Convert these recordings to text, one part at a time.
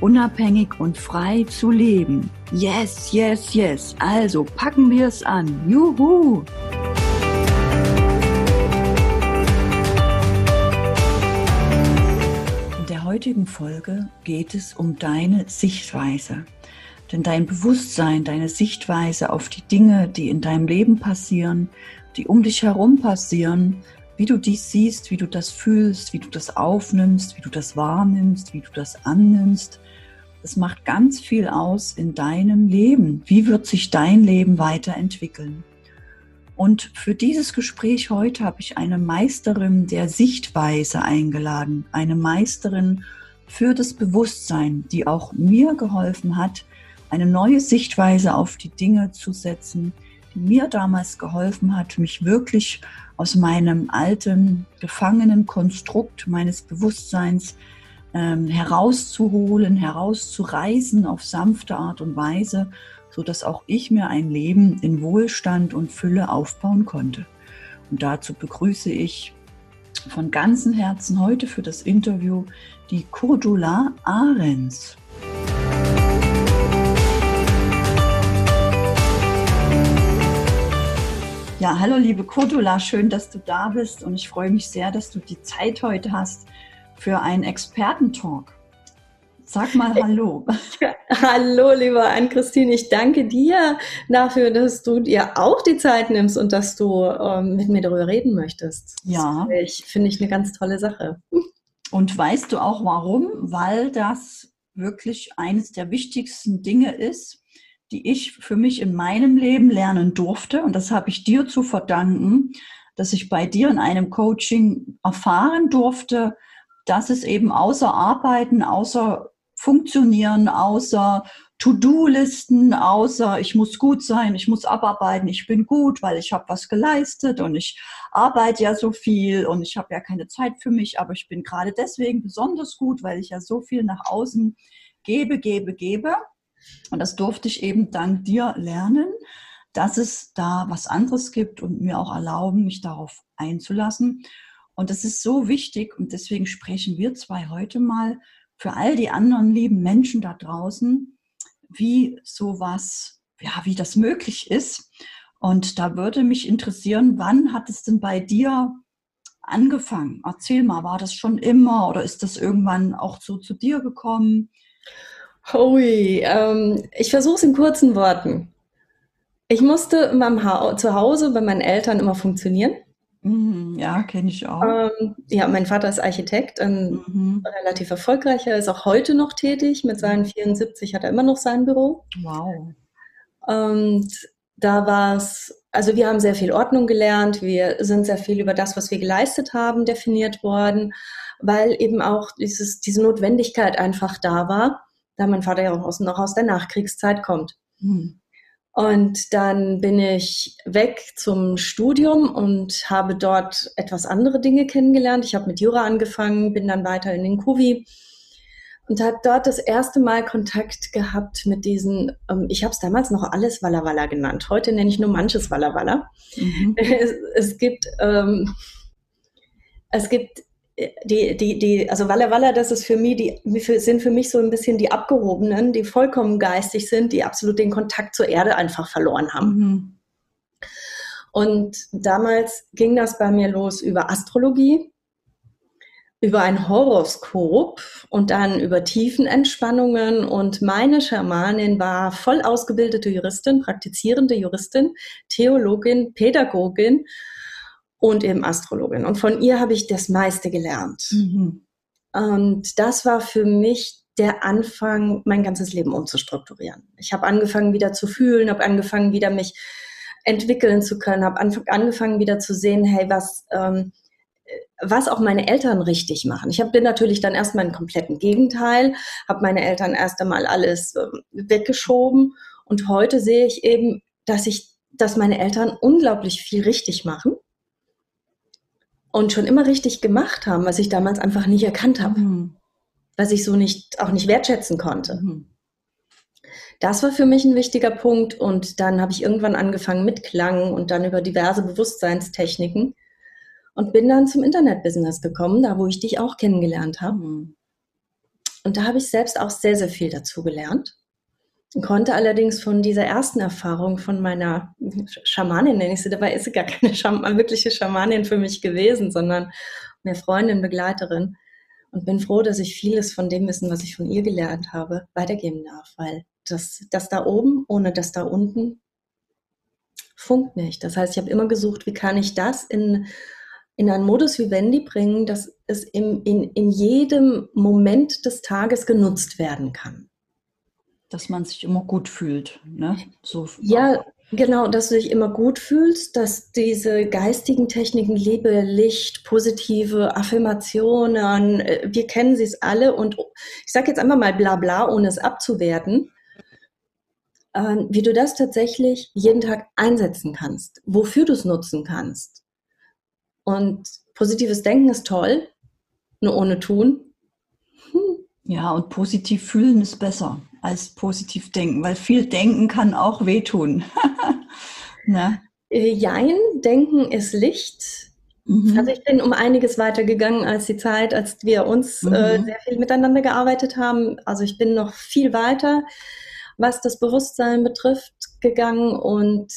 unabhängig und frei zu leben. Yes, yes, yes. Also packen wir es an. Juhu! In der heutigen Folge geht es um deine Sichtweise. Denn dein Bewusstsein, deine Sichtweise auf die Dinge, die in deinem Leben passieren, die um dich herum passieren, wie du dies siehst, wie du das fühlst, wie du das aufnimmst, wie du das wahrnimmst, wie du das annimmst, es macht ganz viel aus in deinem Leben. Wie wird sich dein Leben weiterentwickeln? Und für dieses Gespräch heute habe ich eine Meisterin der Sichtweise eingeladen, eine Meisterin für das Bewusstsein, die auch mir geholfen hat, eine neue Sichtweise auf die Dinge zu setzen, mir damals geholfen hat, mich wirklich aus meinem alten gefangenen Konstrukt meines Bewusstseins ähm, herauszuholen, herauszureißen auf sanfte Art und Weise, so dass auch ich mir ein Leben in Wohlstand und Fülle aufbauen konnte. Und dazu begrüße ich von ganzem Herzen heute für das Interview die Cordula Ahrens. Ja, hallo liebe Cordula, schön, dass du da bist und ich freue mich sehr, dass du die Zeit heute hast, für einen Expertentalk. Sag mal Hallo. Hallo, lieber Ann-Christine. Ich danke dir dafür, dass du dir auch die Zeit nimmst und dass du ähm, mit mir darüber reden möchtest. Ja. Ich finde ich eine ganz tolle Sache. Und weißt du auch warum? Weil das wirklich eines der wichtigsten Dinge ist, die ich für mich in meinem Leben lernen durfte. Und das habe ich dir zu verdanken, dass ich bei dir in einem Coaching erfahren durfte, dass es eben außer Arbeiten, außer Funktionieren, außer To-Do-Listen, außer ich muss gut sein, ich muss abarbeiten, ich bin gut, weil ich habe was geleistet und ich arbeite ja so viel und ich habe ja keine Zeit für mich, aber ich bin gerade deswegen besonders gut, weil ich ja so viel nach außen gebe, gebe, gebe. Und das durfte ich eben dank dir lernen, dass es da was anderes gibt und mir auch erlauben, mich darauf einzulassen. Und das ist so wichtig und deswegen sprechen wir zwei heute mal für all die anderen lieben Menschen da draußen, wie sowas, ja, wie das möglich ist. Und da würde mich interessieren, wann hat es denn bei dir angefangen? Erzähl mal, war das schon immer oder ist das irgendwann auch so zu dir gekommen? Hui, ähm, ich versuche es in kurzen Worten. Ich musste in meinem ha zu Hause bei meinen Eltern immer funktionieren. Mhm, ja, kenne ich auch. Ähm, ja, mein Vater ist Architekt, ein mhm. relativ erfolgreicher, ist auch heute noch tätig. Mit seinen 74 hat er immer noch sein Büro. Wow. Und da war es, also wir haben sehr viel Ordnung gelernt, wir sind sehr viel über das, was wir geleistet haben, definiert worden, weil eben auch dieses, diese Notwendigkeit einfach da war, da mein Vater ja auch aus, noch aus der Nachkriegszeit kommt. Mhm. Und dann bin ich weg zum Studium und habe dort etwas andere Dinge kennengelernt. Ich habe mit Jura angefangen, bin dann weiter in den Kuvi und habe dort das erste Mal Kontakt gehabt mit diesen, ähm, ich habe es damals noch alles Walla Walla genannt. Heute nenne ich nur manches Walla Walla. Mhm. Es, es, gibt, ähm, es gibt die, die, die, also Walla Walla, das ist für mich, die sind für mich so ein bisschen die Abgehobenen, die vollkommen geistig sind, die absolut den Kontakt zur Erde einfach verloren haben. Mhm. Und damals ging das bei mir los über Astrologie, über ein Horoskop und dann über Tiefenentspannungen. Und meine Schamanin war voll ausgebildete Juristin, praktizierende Juristin, Theologin, Pädagogin und eben Astrologin. Und von ihr habe ich das meiste gelernt. Mhm. Und das war für mich der Anfang, mein ganzes Leben umzustrukturieren. Ich habe angefangen wieder zu fühlen, habe angefangen wieder mich entwickeln zu können, habe angefangen wieder zu sehen, hey, was, ähm, was auch meine Eltern richtig machen. Ich hab, bin natürlich dann erstmal im kompletten Gegenteil, habe meine Eltern erst einmal alles äh, weggeschoben und heute sehe ich eben, dass ich, dass meine Eltern unglaublich viel richtig machen und schon immer richtig gemacht haben, was ich damals einfach nicht erkannt habe, mhm. was ich so nicht auch nicht wertschätzen konnte. Mhm. Das war für mich ein wichtiger Punkt und dann habe ich irgendwann angefangen mit Klang und dann über diverse Bewusstseinstechniken und bin dann zum Internetbusiness gekommen, da wo ich dich auch kennengelernt habe. Mhm. Und da habe ich selbst auch sehr, sehr viel dazu gelernt. Konnte allerdings von dieser ersten Erfahrung von meiner Schamanin, nenne ich sie, dabei ist sie gar keine Scham wirkliche Schamanin für mich gewesen, sondern mehr Freundin, Begleiterin. Und bin froh, dass ich vieles von dem Wissen, was ich von ihr gelernt habe, weitergeben darf, weil das, das da oben ohne das da unten funkt nicht. Das heißt, ich habe immer gesucht, wie kann ich das in in einen Modus vivendi bringen, dass es im, in, in jedem Moment des Tages genutzt werden kann. Dass man sich immer gut fühlt. Ne? So ja, genau, dass du dich immer gut fühlst, dass diese geistigen Techniken, Liebe, Licht, positive Affirmationen, äh, wir kennen sie es alle und ich sage jetzt einfach mal bla bla, ohne es abzuwerten, ähm, wie du das tatsächlich jeden Tag einsetzen kannst, wofür du es nutzen kannst. Und positives Denken ist toll, nur ohne Tun. Hm. Ja, und positiv fühlen ist besser als positiv denken, weil viel denken kann auch wehtun. ne? Jein, denken ist Licht. Mhm. Also ich bin um einiges weitergegangen als die Zeit, als wir uns äh, mhm. äh, sehr viel miteinander gearbeitet haben. Also ich bin noch viel weiter, was das Bewusstsein betrifft, gegangen und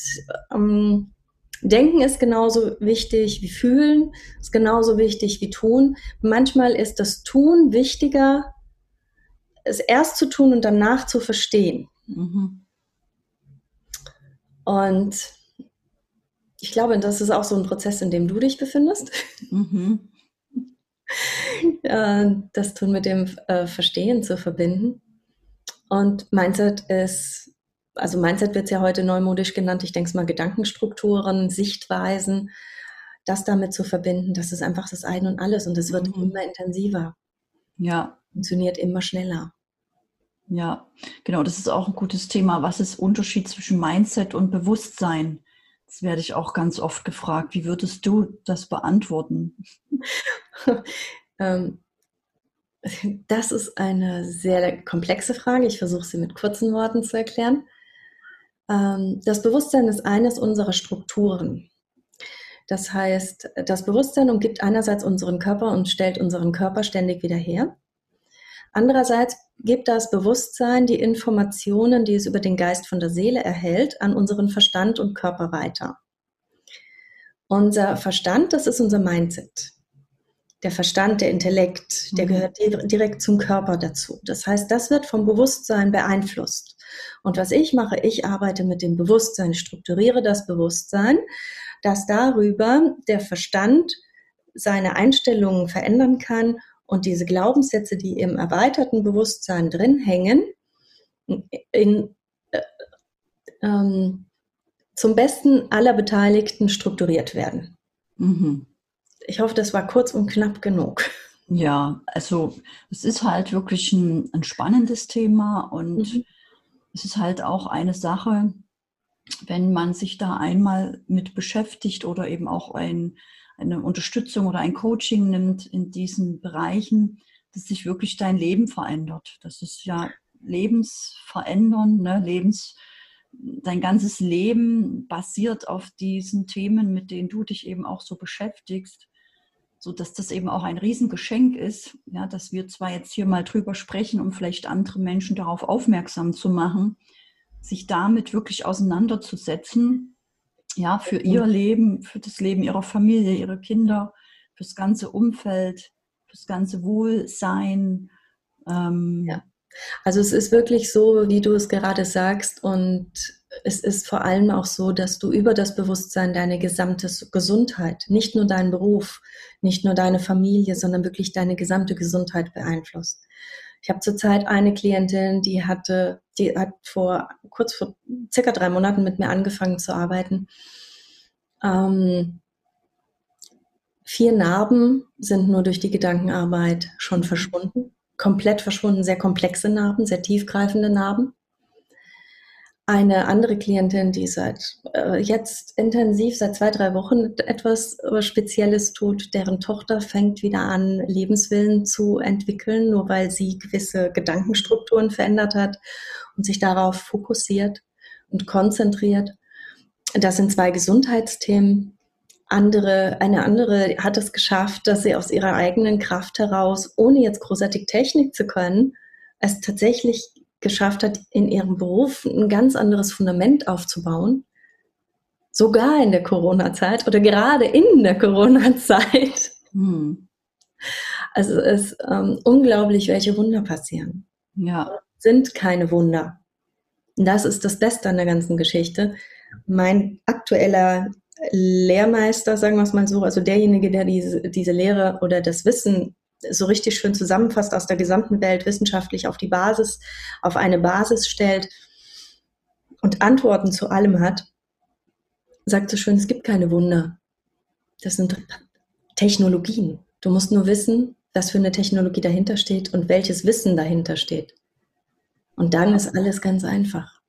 ähm, Denken ist genauso wichtig wie fühlen, ist genauso wichtig wie tun. Manchmal ist das Tun wichtiger, es erst zu tun und danach zu verstehen. Mhm. Und ich glaube, das ist auch so ein Prozess, in dem du dich befindest. Mhm. das Tun mit dem äh, Verstehen zu verbinden. Und Mindset ist also Mindset wird es ja heute neumodisch genannt, ich denke es mal Gedankenstrukturen, Sichtweisen, das damit zu verbinden, das ist einfach das Ein und Alles und es wird mhm. immer intensiver. Ja. Funktioniert immer schneller. Ja, genau, das ist auch ein gutes Thema. Was ist Unterschied zwischen Mindset und Bewusstsein? Das werde ich auch ganz oft gefragt. Wie würdest du das beantworten? ähm, das ist eine sehr komplexe Frage. Ich versuche sie mit kurzen Worten zu erklären. Ähm, das Bewusstsein ist eines unserer Strukturen. Das heißt, das Bewusstsein umgibt einerseits unseren Körper und stellt unseren Körper ständig wieder her. Andererseits gibt das Bewusstsein die Informationen, die es über den Geist von der Seele erhält, an unseren Verstand und Körper weiter. Unser Verstand, das ist unser Mindset. Der Verstand, der Intellekt, der mhm. gehört direkt zum Körper dazu. Das heißt, das wird vom Bewusstsein beeinflusst. Und was ich mache, ich arbeite mit dem Bewusstsein, strukturiere das Bewusstsein, dass darüber der Verstand seine Einstellungen verändern kann und diese Glaubenssätze, die im erweiterten Bewusstsein drin hängen, in, äh, ähm, zum Besten aller Beteiligten strukturiert werden. Mhm. Ich hoffe, das war kurz und knapp genug. Ja, also es ist halt wirklich ein, ein spannendes Thema und mhm es ist halt auch eine Sache, wenn man sich da einmal mit beschäftigt oder eben auch ein, eine Unterstützung oder ein Coaching nimmt in diesen Bereichen, dass sich wirklich dein Leben verändert. Das ist ja lebensverändernd, ne? Lebens, dein ganzes Leben basiert auf diesen Themen, mit denen du dich eben auch so beschäftigst so dass das eben auch ein Riesengeschenk ist, ja, dass wir zwar jetzt hier mal drüber sprechen, um vielleicht andere Menschen darauf aufmerksam zu machen, sich damit wirklich auseinanderzusetzen, ja, für ihr Leben, für das Leben ihrer Familie, ihrer Kinder, fürs ganze Umfeld, fürs ganze Wohlsein. Ähm, ja. Also es ist wirklich so, wie du es gerade sagst und es ist vor allem auch so, dass du über das Bewusstsein deine gesamte Gesundheit, nicht nur deinen Beruf, nicht nur deine Familie, sondern wirklich deine gesamte Gesundheit beeinflusst. Ich habe zurzeit eine Klientin, die hatte, die hat vor kurz vor circa drei Monaten mit mir angefangen zu arbeiten. Ähm, Vier Narben sind nur durch die Gedankenarbeit schon verschwunden. Komplett verschwunden, sehr komplexe Narben, sehr tiefgreifende Narben. Eine andere Klientin, die seit äh, jetzt intensiv, seit zwei, drei Wochen etwas äh, Spezielles tut, deren Tochter fängt wieder an, Lebenswillen zu entwickeln, nur weil sie gewisse Gedankenstrukturen verändert hat und sich darauf fokussiert und konzentriert. Das sind zwei Gesundheitsthemen. Andere, eine andere hat es geschafft, dass sie aus ihrer eigenen Kraft heraus, ohne jetzt großartig Technik zu können, es tatsächlich geschafft hat, in ihrem Beruf ein ganz anderes Fundament aufzubauen. Sogar in der Corona-Zeit oder gerade in der Corona-Zeit. Hm. Also es ist ähm, unglaublich, welche Wunder passieren. Ja. Sind keine Wunder. Und das ist das Beste an der ganzen Geschichte. Mein aktueller Lehrmeister, sagen wir es mal so, also derjenige, der diese, diese Lehre oder das Wissen so richtig schön zusammenfasst aus der gesamten Welt wissenschaftlich auf die Basis, auf eine Basis stellt und Antworten zu allem hat, sagt so schön, es gibt keine Wunder. Das sind Technologien. Du musst nur wissen, was für eine Technologie dahinter steht und welches Wissen dahinter steht. Und dann ist alles ganz einfach.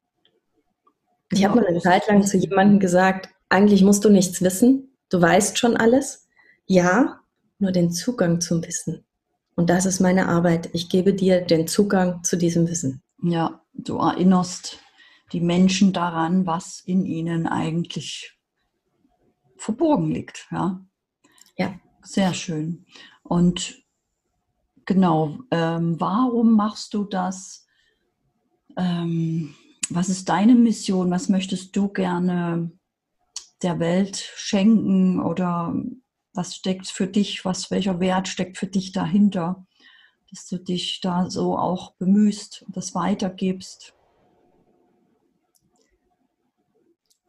Ich habe mal eine Zeit lang zu jemandem gesagt, eigentlich musst du nichts wissen, du weißt schon alles. Ja, nur den Zugang zum Wissen. Und das ist meine Arbeit. Ich gebe dir den Zugang zu diesem Wissen. Ja, du erinnerst die Menschen daran, was in ihnen eigentlich verborgen liegt. Ja, ja. sehr schön. Und genau, ähm, warum machst du das? Ähm, was ist deine Mission? Was möchtest du gerne der Welt schenken oder was steckt für dich, was, welcher Wert steckt für dich dahinter, dass du dich da so auch bemühst und das weitergibst.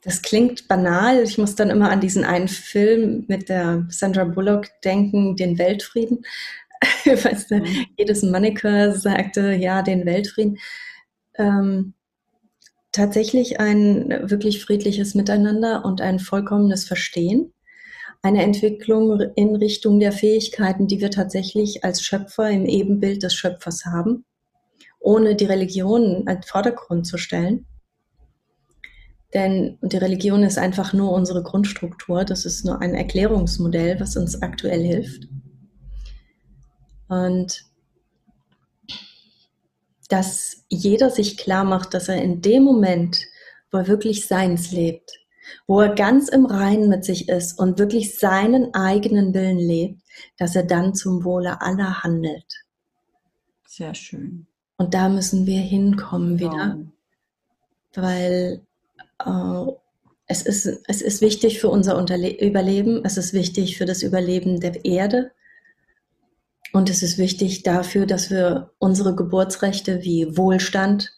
Das klingt banal. Ich muss dann immer an diesen einen Film mit der Sandra Bullock denken, den Weltfrieden. weißt du, jedes Mannequin sagte, ja, den Weltfrieden. Ähm, tatsächlich ein wirklich friedliches Miteinander und ein vollkommenes Verstehen eine Entwicklung in Richtung der Fähigkeiten, die wir tatsächlich als Schöpfer im Ebenbild des Schöpfers haben, ohne die Religion als Vordergrund zu stellen. Denn die Religion ist einfach nur unsere Grundstruktur, das ist nur ein Erklärungsmodell, was uns aktuell hilft. Und dass jeder sich klar macht, dass er in dem Moment, wo er wirklich Seins lebt, wo er ganz im Reinen mit sich ist und wirklich seinen eigenen Willen lebt, dass er dann zum Wohle aller handelt. Sehr schön. Und da müssen wir hinkommen genau. wieder, weil äh, es, ist, es ist wichtig für unser Unterle Überleben, es ist wichtig für das Überleben der Erde. Und es ist wichtig dafür, dass wir unsere Geburtsrechte wie Wohlstand,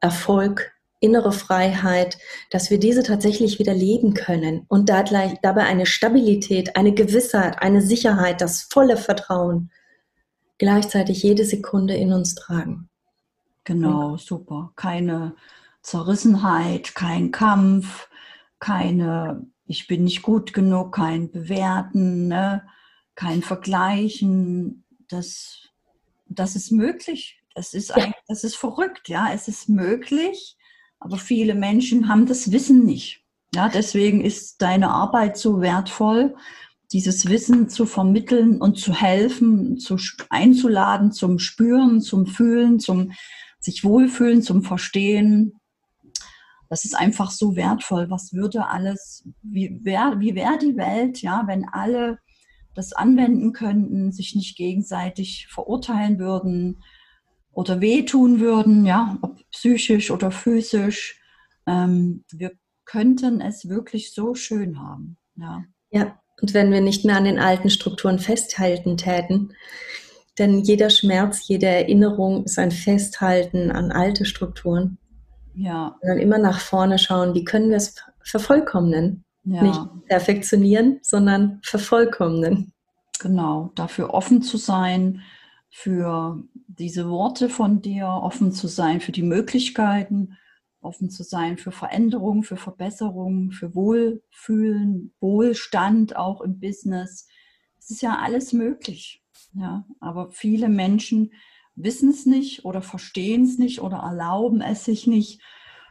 Erfolg, innere Freiheit, dass wir diese tatsächlich wieder leben können und da gleich, dabei eine Stabilität, eine Gewissheit, eine Sicherheit, das volle Vertrauen gleichzeitig jede Sekunde in uns tragen. Genau, super. Keine Zerrissenheit, kein Kampf, keine ich bin nicht gut genug, kein Bewerten, ne? kein Vergleichen. Das, das ist möglich. Das ist, ja. das ist verrückt, ja. Es ist möglich, aber viele Menschen haben das Wissen nicht. Ja, deswegen ist deine Arbeit so wertvoll, dieses Wissen zu vermitteln und zu helfen, zu einzuladen zum Spüren, zum Fühlen, zum sich wohlfühlen, zum Verstehen. Das ist einfach so wertvoll. Was würde alles, wie wäre wie wär die Welt, ja, wenn alle das anwenden könnten, sich nicht gegenseitig verurteilen würden, oder wehtun würden, ja, ob psychisch oder physisch. Ähm, wir könnten es wirklich so schön haben. Ja. ja, und wenn wir nicht mehr an den alten Strukturen festhalten täten, denn jeder Schmerz, jede Erinnerung ist ein Festhalten an alte Strukturen. Ja. Und dann immer nach vorne schauen, wie können wir es vervollkommnen? Ja. Nicht perfektionieren, sondern vervollkommnen. Genau, dafür offen zu sein, für diese Worte von dir, offen zu sein für die Möglichkeiten, offen zu sein für Veränderungen, für Verbesserungen, für Wohlfühlen, Wohlstand auch im Business. Es ist ja alles möglich. Ja, aber viele Menschen wissen es nicht oder verstehen es nicht oder erlauben es sich nicht.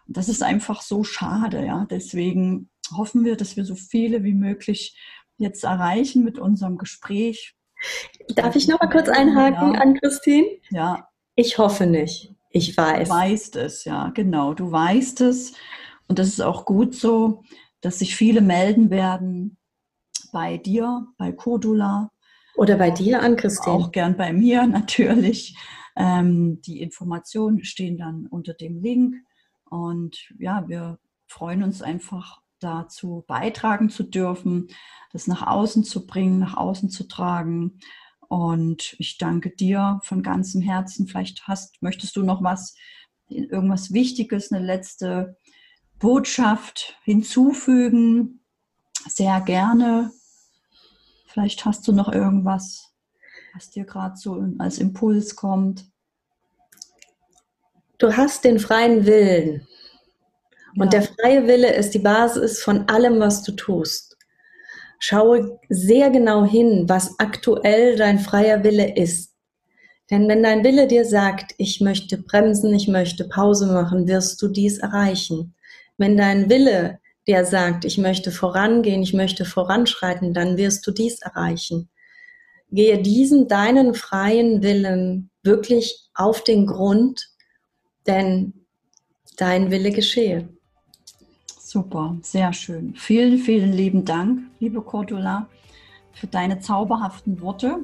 Das ist einfach so schade. Ja, deswegen hoffen wir, dass wir so viele wie möglich jetzt erreichen mit unserem Gespräch. Darf ich noch mal kurz einhaken ja. an Christine? Ja. Ich hoffe nicht. Ich weiß. Du weißt es, ja, genau. Du weißt es. Und das ist auch gut so, dass sich viele melden werden bei dir, bei Cordula. Oder bei dir an Christine. Auch gern bei mir natürlich. Ähm, die Informationen stehen dann unter dem Link. Und ja, wir freuen uns einfach dazu beitragen zu dürfen, das nach außen zu bringen, nach außen zu tragen. Und ich danke dir von ganzem Herzen. Vielleicht hast, möchtest du noch was, irgendwas Wichtiges, eine letzte Botschaft hinzufügen. Sehr gerne. Vielleicht hast du noch irgendwas, was dir gerade so als Impuls kommt. Du hast den freien Willen. Und der freie Wille ist die Basis von allem, was du tust. Schaue sehr genau hin, was aktuell dein freier Wille ist. Denn wenn dein Wille dir sagt, ich möchte bremsen, ich möchte Pause machen, wirst du dies erreichen. Wenn dein Wille dir sagt, ich möchte vorangehen, ich möchte voranschreiten, dann wirst du dies erreichen. Gehe diesen deinen freien Willen wirklich auf den Grund, denn dein Wille geschehe. Super, sehr schön. Vielen, vielen lieben Dank, liebe Cordula, für deine zauberhaften Worte.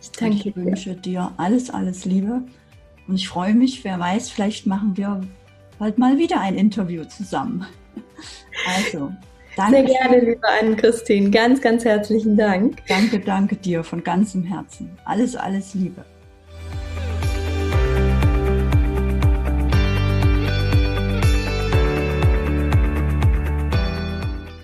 Ich danke ich wünsche dir alles, alles Liebe. Und ich freue mich, wer weiß, vielleicht machen wir bald mal wieder ein Interview zusammen. Also, danke. Sehr gerne, liebe Anne-Christine. Ganz, ganz herzlichen Dank. Danke, danke dir von ganzem Herzen. Alles, alles Liebe.